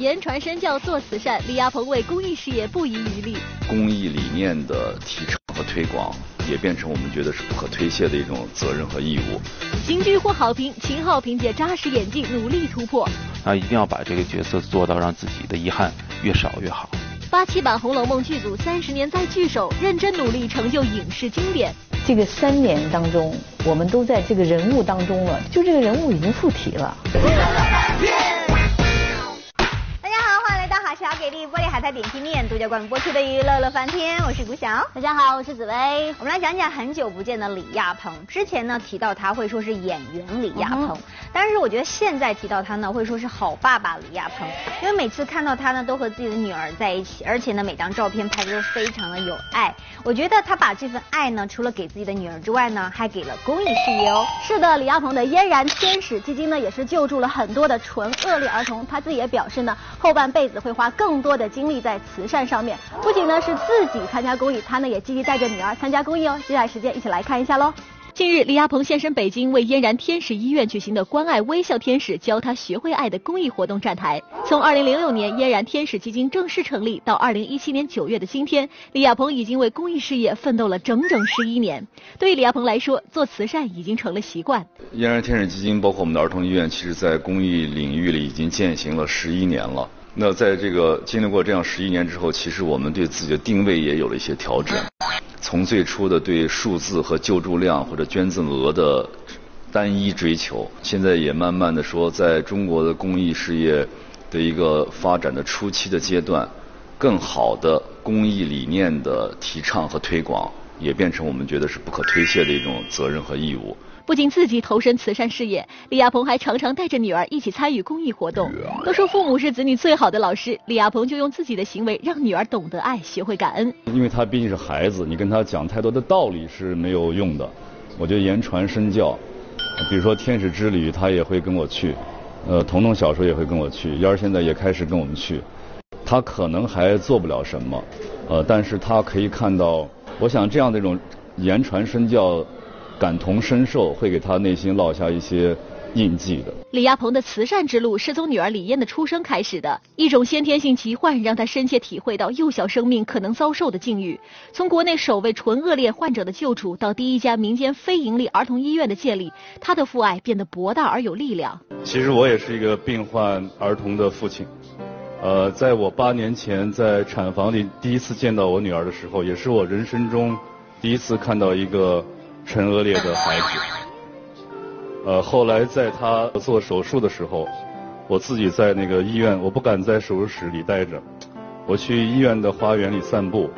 言传身教做慈善，李亚鹏为公益事业不遗余力。公益理念的提倡和推广，也变成我们觉得是不可推卸的一种责任和义务。京剧获好评，秦昊凭借扎实演技努力突破。那一定要把这个角色做到让自己的遗憾越少越好。八七版《红楼梦》剧组三十年再聚首，认真努力成就影视经典。这个三年当中，我们都在这个人物当中了，就这个人物已经附体了。小给力玻璃海苔点心面独家冠名播出的《娱乐乐翻天》，我是古晓。大家好，我是紫薇。我们来讲讲很久不见的李亚鹏。之前呢提到他会说是演员李亚鹏，但是我觉得现在提到他呢会说是好爸爸李亚鹏，因为每次看到他呢都和自己的女儿在一起，而且呢每张照片拍的都非常的有爱。我觉得他把这份爱呢除了给自己的女儿之外呢，还给了公益事业哦。是的，李亚鹏的嫣然天使基金呢也是救助了很多的纯恶劣儿童。他自己也表示呢后半辈子会花。更多的精力在慈善上面，不仅呢是自己参加公益，他呢也积极带着女儿参加公益哦。接下来时间一起来看一下喽。近日，李亚鹏现身北京，为嫣然天使医院举行的“关爱微笑天使，教他学会爱”的公益活动站台。从2006年嫣然天使基金正式成立到2017年9月的今天，李亚鹏已经为公益事业奋斗了整整十一年。对于李亚鹏来说，做慈善已经成了习惯。嫣然天使基金包括我们的儿童医院，其实在公益领域里已经践行了十一年了。那在这个经历过这样十一年之后，其实我们对自己的定位也有了一些调整。从最初的对数字和救助量或者捐赠额的单一追求，现在也慢慢的说，在中国的公益事业的一个发展的初期的阶段，更好的公益理念的提倡和推广，也变成我们觉得是不可推卸的一种责任和义务。不仅自己投身慈善事业，李亚鹏还常常带着女儿一起参与公益活动。都说父母是子女最好的老师，李亚鹏就用自己的行为让女儿懂得爱，学会感恩。因为他毕竟是孩子，你跟他讲太多的道理是没有用的。我觉得言传身教，比如说天使之旅，他也会跟我去；呃，彤彤小时候也会跟我去，燕儿现在也开始跟我们去。他可能还做不了什么，呃，但是他可以看到，我想这样的一种言传身教。感同身受会给他内心烙下一些印记的。李亚鹏的慈善之路是从女儿李嫣的出生开始的，一种先天性疾患让他深切体会到幼小生命可能遭受的境遇。从国内首位纯恶劣患者的救助到第一家民间非营利儿童医院的建立，他的父爱变得博大而有力量。其实我也是一个病患儿童的父亲，呃，在我八年前在产房里第一次见到我女儿的时候，也是我人生中第一次看到一个。陈恶劣的孩子，呃，后来在他做手术的时候，我自己在那个医院，我不敢在手术室里待着，我去医院的花园里散步。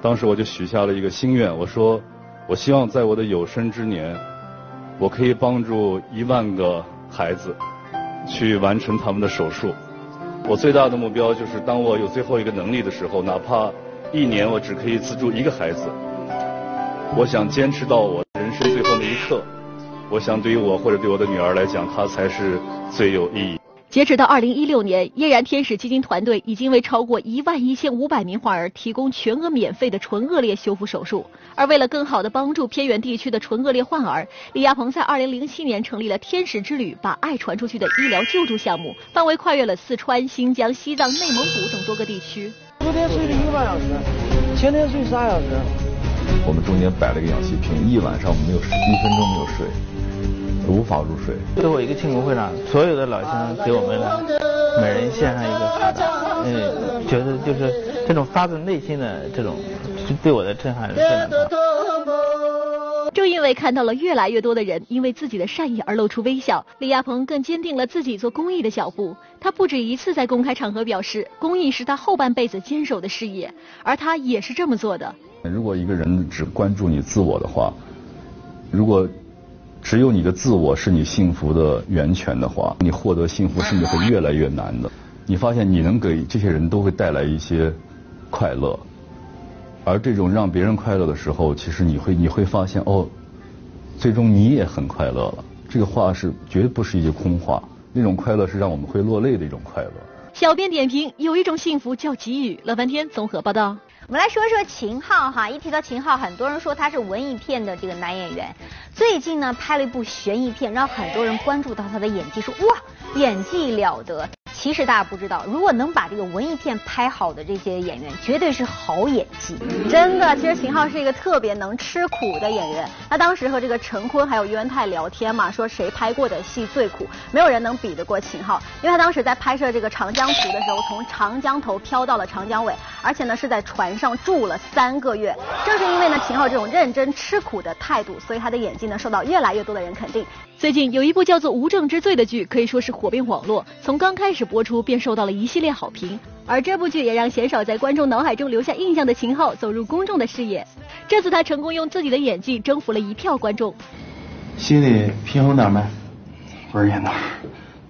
当时我就许下了一个心愿，我说，我希望在我的有生之年，我可以帮助一万个孩子去完成他们的手术。我最大的目标就是，当我有最后一个能力的时候，哪怕一年我只可以资助一个孩子。我想坚持到我人生最后那一刻。我想对于我或者对我的女儿来讲，她才是最有意义。截止到二零一六年，嫣然天使基金团队已经为超过一万一千五百名患儿提供全额免费的唇腭裂修复手术。而为了更好地帮助偏远地区的唇腭裂患儿，李亚鹏在二零零七年成立了天使之旅，把爱传出去的医疗救助项目，范围跨越了四川、新疆、西藏、内蒙古等多个地区。昨天睡了一个半小时，前天睡仨小时。我们中间摆了个氧气瓶，一晚上没有睡，一分钟没有睡，无法入睡。最后一个庆功会上，所有的老乡给我们每人献上一个哈达，嗯，觉得就是这种发自内心的这种，对我的震撼是非常大。正因为看到了越来越多的人因为自己的善意而露出微笑，李亚鹏更坚定了自己做公益的脚步。他不止一次在公开场合表示，公益是他后半辈子坚守的事业，而他也是这么做的。如果一个人只关注你自我的话，如果只有你的自我是你幸福的源泉的话，你获得幸福甚至会越来越难的。你发现你能给这些人都会带来一些快乐，而这种让别人快乐的时候，其实你会你会发现哦，最终你也很快乐了。这个话是绝对不是一句空话，那种快乐是让我们会落泪的一种快乐。小编点评：有一种幸福叫给予。乐翻天综合报道。我们来说说秦昊哈，一提到秦昊，很多人说他是文艺片的这个男演员。最近呢，拍了一部悬疑片，让很多人关注到他的演技，说哇，演技了得。其实大家不知道，如果能把这个文艺片拍好的这些演员，绝对是好演技。真的，其实秦昊是一个特别能吃苦的演员。他当时和这个陈坤还有于文泰聊天嘛，说谁拍过的戏最苦，没有人能比得过秦昊。因为他当时在拍摄这个《长江图》的时候，从长江头飘到了长江尾，而且呢是在船上住了三个月。正是因为呢秦昊这种认真吃苦的态度，所以他的演技呢受到越来越多的人肯定。最近有一部叫做《无证之罪》的剧，可以说是火遍网络，从刚开始播出便受到了一系列好评。而这部剧也让鲜少在观众脑海中留下印象的秦昊走入公众的视野。这次他成功用自己的演技征服了一票观众。心里平衡点没？不是闫导，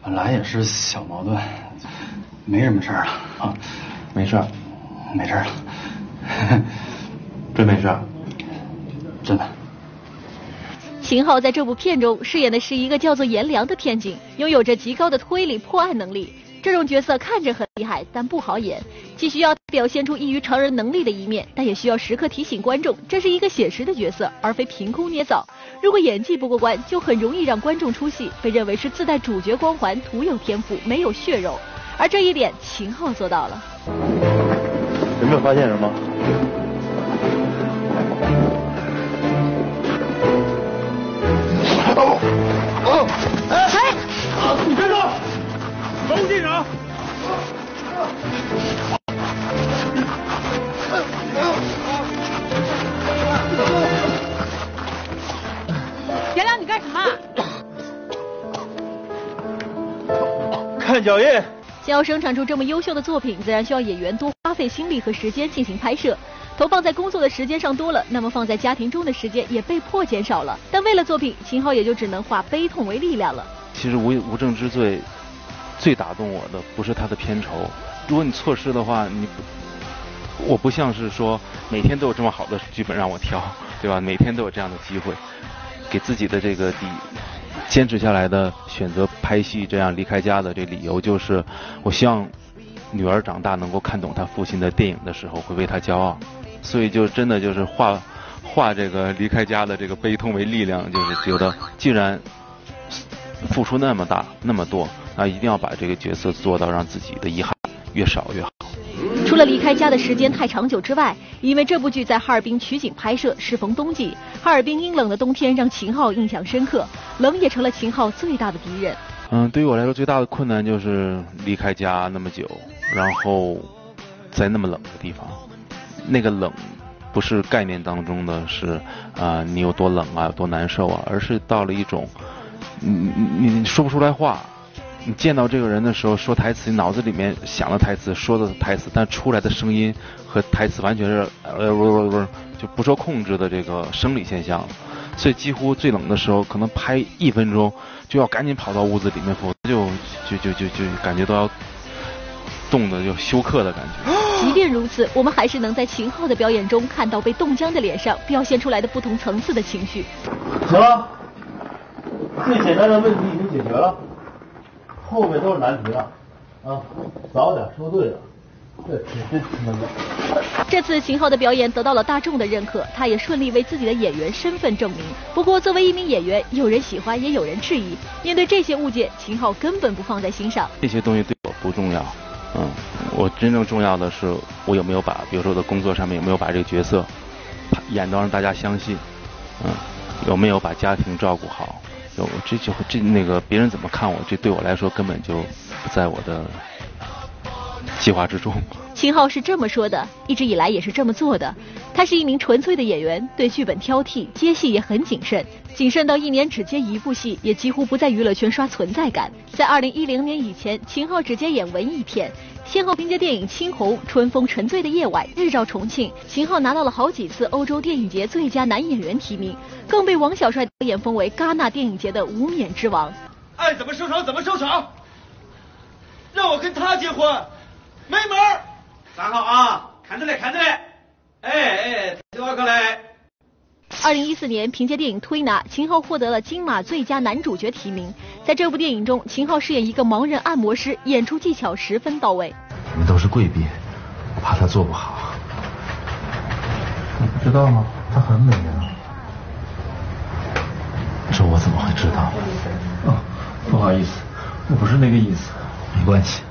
本来也是小矛盾，没什么事儿了啊，没事儿，没事儿了，真没事儿，真的。秦昊在这部片中饰演的是一个叫做颜良的片警，拥有着极高的推理破案能力。这种角色看着很厉害，但不好演，既需要表现出异于常人能力的一面，但也需要时刻提醒观众，这是一个写实的角色，而非凭空捏造。如果演技不过关，就很容易让观众出戏，被认为是自带主角光环、徒有天赋、没有血肉。而这一点，秦昊做到了。有没有发现什么？保护现场！颜良，你干什么？看脚印。想要生产出这么优秀的作品，自然需要演员多花费心力和时间进行拍摄。投放在工作的时间上多了，那么放在家庭中的时间也被迫减少了。但为了作品，秦昊也就只能化悲痛为力量了。其实《无无证之罪》最打动我的不是他的片酬，如果你错失的话，你我不像是说每天都有这么好的剧本让我挑，对吧？每天都有这样的机会，给自己的这个底坚持下来的选择拍戏这样离开家的这理由就是，我希望女儿长大能够看懂她父亲的电影的时候会为他骄傲，所以就真的就是化化这个离开家的这个悲痛为力量，就是觉得既然付出那么大那么多，那一定要把这个角色做到让自己的遗憾越少越好。除了离开家的时间太长久之外，因为这部剧在哈尔滨取景拍摄，适逢冬季，哈尔滨阴冷的冬天让秦昊印象深刻，冷也成了秦昊最大的敌人。嗯，对于我来说最大的困难就是离开家那么久，然后在那么冷的地方，那个冷不是概念当中的是啊、你有多冷啊，有多难受啊，而是到了一种你你你说不出来话。你见到这个人的时候说台词，你脑子里面想了台词，说的台词，但出来的声音和台词完全是呃不不不就不受控制的这个生理现象，所以几乎最冷的时候，可能拍一分钟就要赶紧跑到屋子里面，否则就就就就就感觉都要冻得就休克的感觉。即便如此，我们还是能在秦昊的表演中看到被冻僵的脸上表现出来的不同层次的情绪。行了，最简单的问题已经解决了，后面都是难题了，啊，早点说对了，这真他妈的。这次秦昊的表演得到了大众的认可，他也顺利为自己的演员身份证明。不过，作为一名演员，有人喜欢，也有人质疑。面对这些误解，秦昊根本不放在心上。这些东西对我不重要，嗯，我真正重要的是我有没有把，比如说我的工作上面有没有把这个角色演到让大家相信，嗯，有没有把家庭照顾好，有这就这那个别人怎么看我，这对我来说根本就不在我的计划之中。秦昊是这么说的，一直以来也是这么做的。他是一名纯粹的演员，对剧本挑剔，接戏也很谨慎，谨慎到一年只接一部戏，也几乎不在娱乐圈刷存在感。在二零一零年以前，秦昊只接演文艺片，先后凭借电影《青红》《春风沉醉的夜晚》《日照重庆》，秦昊拿到了好几次欧洲电影节最佳男演员提名，更被王小帅导演封为戛纳电影节的无冕之王。爱怎么收场怎么收场，让我跟他结婚，没门儿！站好啊，看着来，看着来，哎哎，听我过来。二零一四年，凭借电影《推拿》，秦昊获得了金马最佳男主角提名。在这部电影中，秦昊饰演一个盲人按摩师，演出技巧十分到位。你们都是贵宾，我怕他做不好。你不知道吗？她很美啊。这我怎么会知道？哦，不好意思，我不是那个意思。没关系，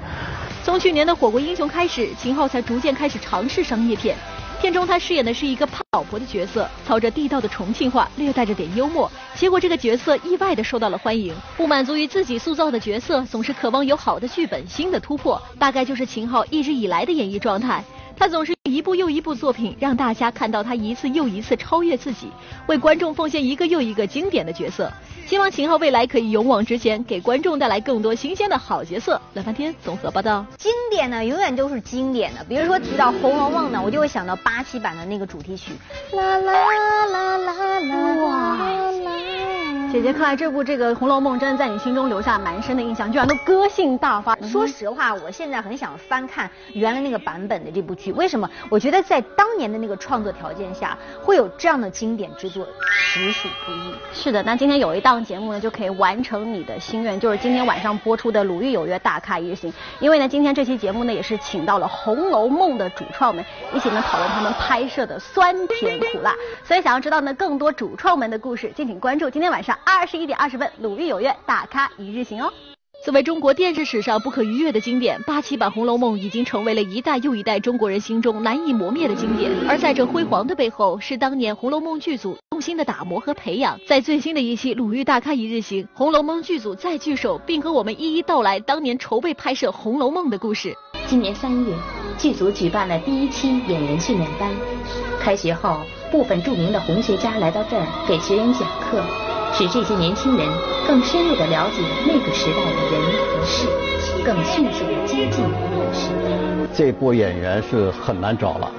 从去年的《火锅英雄》开始，秦昊才逐渐开始尝试商业片。片中他饰演的是一个怕老婆的角色，操着地道的重庆话，略带着点幽默。结果这个角色意外的受到了欢迎。不满足于自己塑造的角色，总是渴望有好的剧本、新的突破，大概就是秦昊一直以来的演艺状态。他总是一部又一部作品，让大家看到他一次又一次超越自己，为观众奉献一个又一个经典的角色。希望秦昊未来可以勇往直前，给观众带来更多新鲜的好角色。乐翻天综合报道。经典呢，永远都是经典的。比如说提到《红楼梦》呢，我就会想到八七版的那个主题曲。啦啦啦啦啦！哇。姐姐，看来这部这个《红楼梦》真的在你心中留下蛮深的印象，居然都歌性大发。说实话，我现在很想翻看原来那个版本的这部剧。为什么？我觉得在当年的那个创作条件下，会有这样的经典之作，实属不易。是的，那今天有一档节目呢，就可以完成你的心愿，就是今天晚上播出的《鲁豫有约大咖一日行》。因为呢，今天这期节目呢，也是请到了《红楼梦》的主创们，一起呢讨论他们拍摄的酸甜苦辣。所以想要知道呢更多主创们的故事，敬请关注今天晚上。二十一点二十分，鲁豫有约，大咖一日行哦。作为中国电视史上不可逾越的经典，八七版《红楼梦》已经成为了一代又一代中国人心中难以磨灭的经典。而在这辉煌的背后，是当年《红楼梦》剧组用心的打磨和培养。在最新的一期《鲁豫大咖一日行》，《红楼梦》剧组再聚首，并和我们一一道来当年筹备拍摄《红楼梦》的故事。今年三月，剧组举办了第一期演员训练班。开学后，部分著名的红学家来到这儿给学员讲课。使这些年轻人更深入的了解那个时代的人和事，更迅速的接近那个时代。这波演员是很难找了，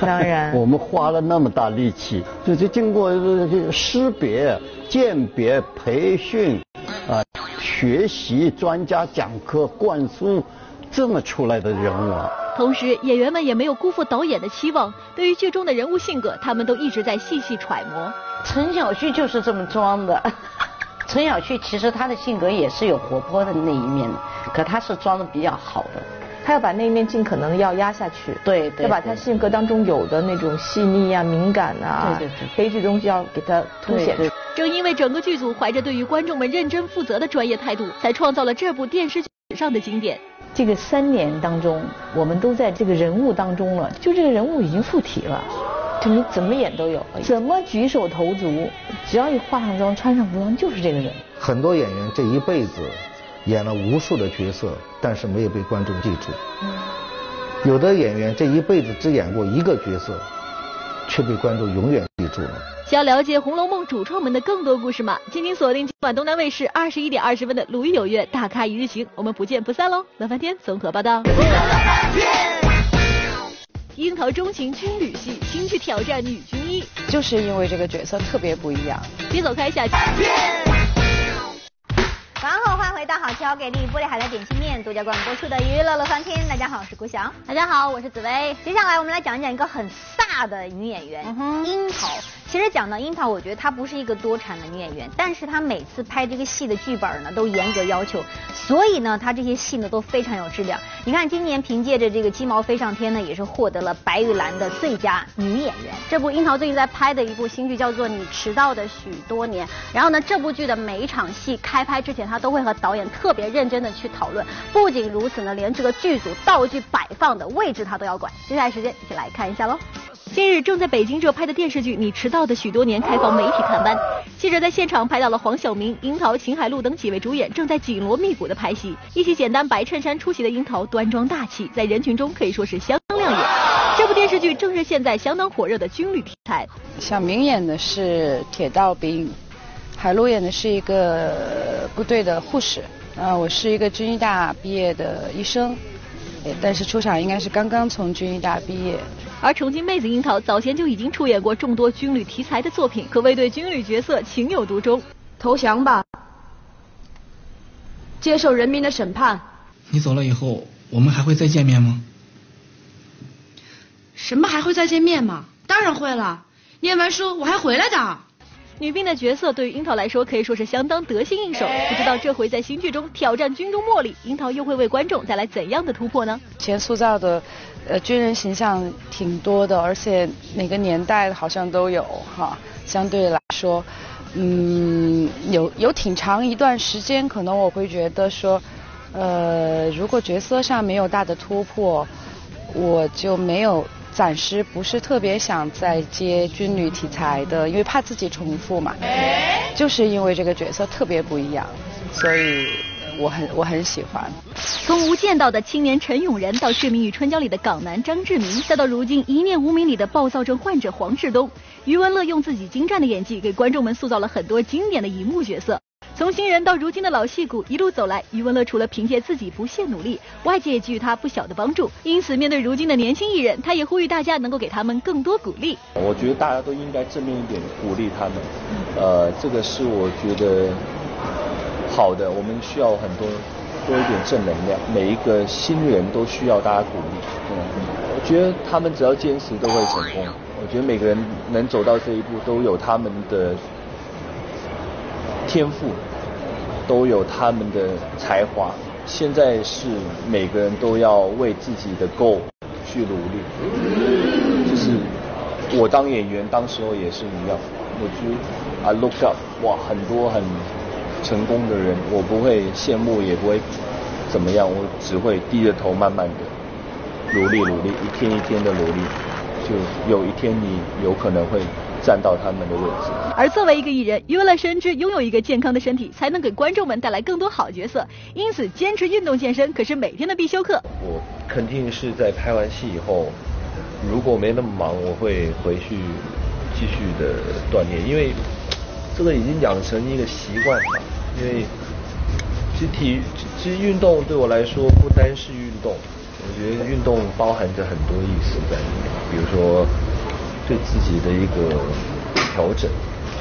当然，我们花了那么大力气，就就经过这个识别、鉴别、培训啊，学习专家讲课灌输，这么出来的人物。同时，演员们也没有辜负导演的期望，对于剧中的人物性格，他们都一直在细细揣摩。陈小旭就是这么装的。陈小旭其实他的性格也是有活泼的那一面的，可他是装的比较好的。他要把那一面尽可能要压下去。对对。要把他性格当中有的那种细腻啊、敏感啊、对对对，悲剧东西要给他凸显出。正因为整个剧组怀着对于观众们认真负责的专业态度，才创造了这部电视剧史上的经典。这个三年当中，我们都在这个人物当中了，就这个人物已经附体了。就你怎么演都有，怎么举手投足，只要一化上妆、穿上服装，就是这个人。很多演员这一辈子演了无数的角色，但是没有被观众记住。有的演员这一辈子只演过一个角色，却被观众永远记住了。想了解《红楼梦》主创们的更多故事吗？请您锁定今晚东南卫视二十一点二十分的《鲁豫有约》大咖一日行，我们不见不散喽！乐翻天综合报道。樱桃钟情军旅戏，新剧挑战女军医，就是因为这个角色特别不一样。别走开，下期。然后欢迎回到好桥给力玻璃海的点心面独家冠名播出的娱乐乐翻天。大家好，我是顾翔。大家好，我是紫薇。接下来我们来讲一讲一个很飒的女演员樱桃。其实讲到樱桃，我觉得她不是一个多产的女演员，但是她每次拍这个戏的剧本呢，都严格要求，所以呢，她这些戏呢都非常有质量。你看，今年凭借着这个《鸡毛飞上天》呢，也是获得了白玉兰的最佳女演员。这部樱桃最近在拍的一部新剧叫做《你迟到的许多年》，然后呢，这部剧的每一场戏开拍之前，她都会和导演特别认真的去讨论。不仅如此呢，连这个剧组道具摆放的位置她都要管。接下来时间一起来看一下喽。近日正在北京热拍的电视剧《你迟到的许多年》开放媒体探班，记者在现场拍到了黄晓明、樱桃、秦海璐等几位主演正在紧锣密鼓的拍戏。一袭简单白衬衫出席的樱桃端庄大气，在人群中可以说是相当亮眼。这部电视剧正是现在相当火热的军旅题材。小明演的是铁道兵，海璐演的是一个部队的护士，啊，我是一个军医大毕业的医生，但是出场应该是刚刚从军医大毕业。而重庆妹子樱桃早前就已经出演过众多军旅题材的作品，可谓对军旅角色情有独钟。投降吧，接受人民的审判。你走了以后，我们还会再见面吗？什么还会再见面吗？当然会了。念完书我还回来的。女兵的角色对于樱桃来说可以说是相当得心应手。不知道这回在新剧中挑战军中茉莉，樱桃又会为观众带来怎样的突破呢？前塑造的。呃，军人形象挺多的，而且每个年代好像都有哈。相对来说，嗯，有有挺长一段时间，可能我会觉得说，呃，如果角色上没有大的突破，我就没有暂时不是特别想再接军旅题材的，因为怕自己重复嘛。就是因为这个角色特别不一样，所以我很我很喜欢。从《无间道》的青年陈永仁到《睡眠与春娇》里的港男张志明，再到如今《一念无名》里的暴躁症患者黄志东，余文乐用自己精湛的演技给观众们塑造了很多经典的荧幕角色。从新人到如今的老戏骨，一路走来，余文乐除了凭借自己不懈努力，外界也给予他不小的帮助。因此，面对如今的年轻艺人，他也呼吁大家能够给他们更多鼓励。我觉得大家都应该正面一点鼓励他们，呃，这个是我觉得好的。我们需要很多多一点正能量，每一个新人都需要大家鼓励。嗯，我觉得他们只要坚持都会成功。我觉得每个人能走到这一步，都有他们的天赋。都有他们的才华，现在是每个人都要为自己的 goal 去努力。就是我当演员，当时候也是一样，我就 I look up，哇，很多很成功的人，我不会羡慕，也不会怎么样，我只会低着头慢慢的努力努力，一天一天的努力，就有一天你有可能会。站到他们的位置。而作为一个艺人，余文乐深知拥有一个健康的身体，才能给观众们带来更多好角色。因此，坚持运动健身可是每天的必修课。我肯定是在拍完戏以后，如果没那么忙，我会回去继续的锻炼，因为这个已经养成一个习惯了。因为其实体其实运动对我来说不单是运动，我觉得运动包含着很多意思在里面，比如说。对自己的一个调整，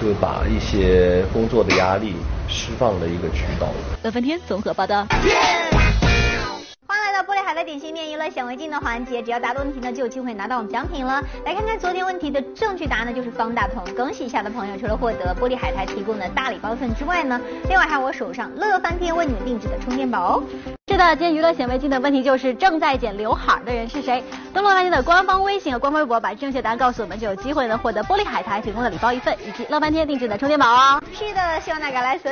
就把一些工作的压力释放的一个渠道。乐翻天综合报道。欢迎来到玻璃海的点心面娱乐显微镜的环节，只要答对问题呢，就有机会拿到我们奖品了。来看看昨天问题的正确答案呢，就是方大同。恭喜一下的朋友，除了获得玻璃海苔提供的大礼包份之外呢，另外还有我手上乐翻天为你们定制的充电宝哦。那，今天娱乐显微镜的问题就是正在剪刘海的人是谁？登录乐翻天的官方微信和官方微博，把正确答案告诉我们，就有机会呢获得玻璃海苔提供的礼包一份，以及乐翻天定制的充电宝哦。是的，希望大家来随。